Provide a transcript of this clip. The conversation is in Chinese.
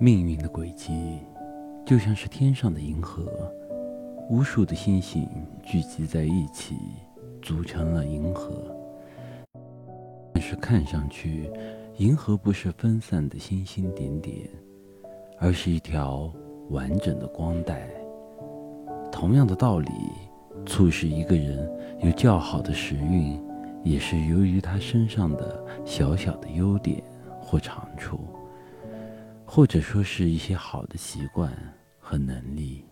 命运的轨迹，就像是天上的银河，无数的星星聚集在一起，组成了银河。但是看上去，银河不是分散的星星点点，而是一条完整的光带。同样的道理，促使一个人有较好的时运，也是由于他身上的小小的优点或长处。或者说是一些好的习惯和能力。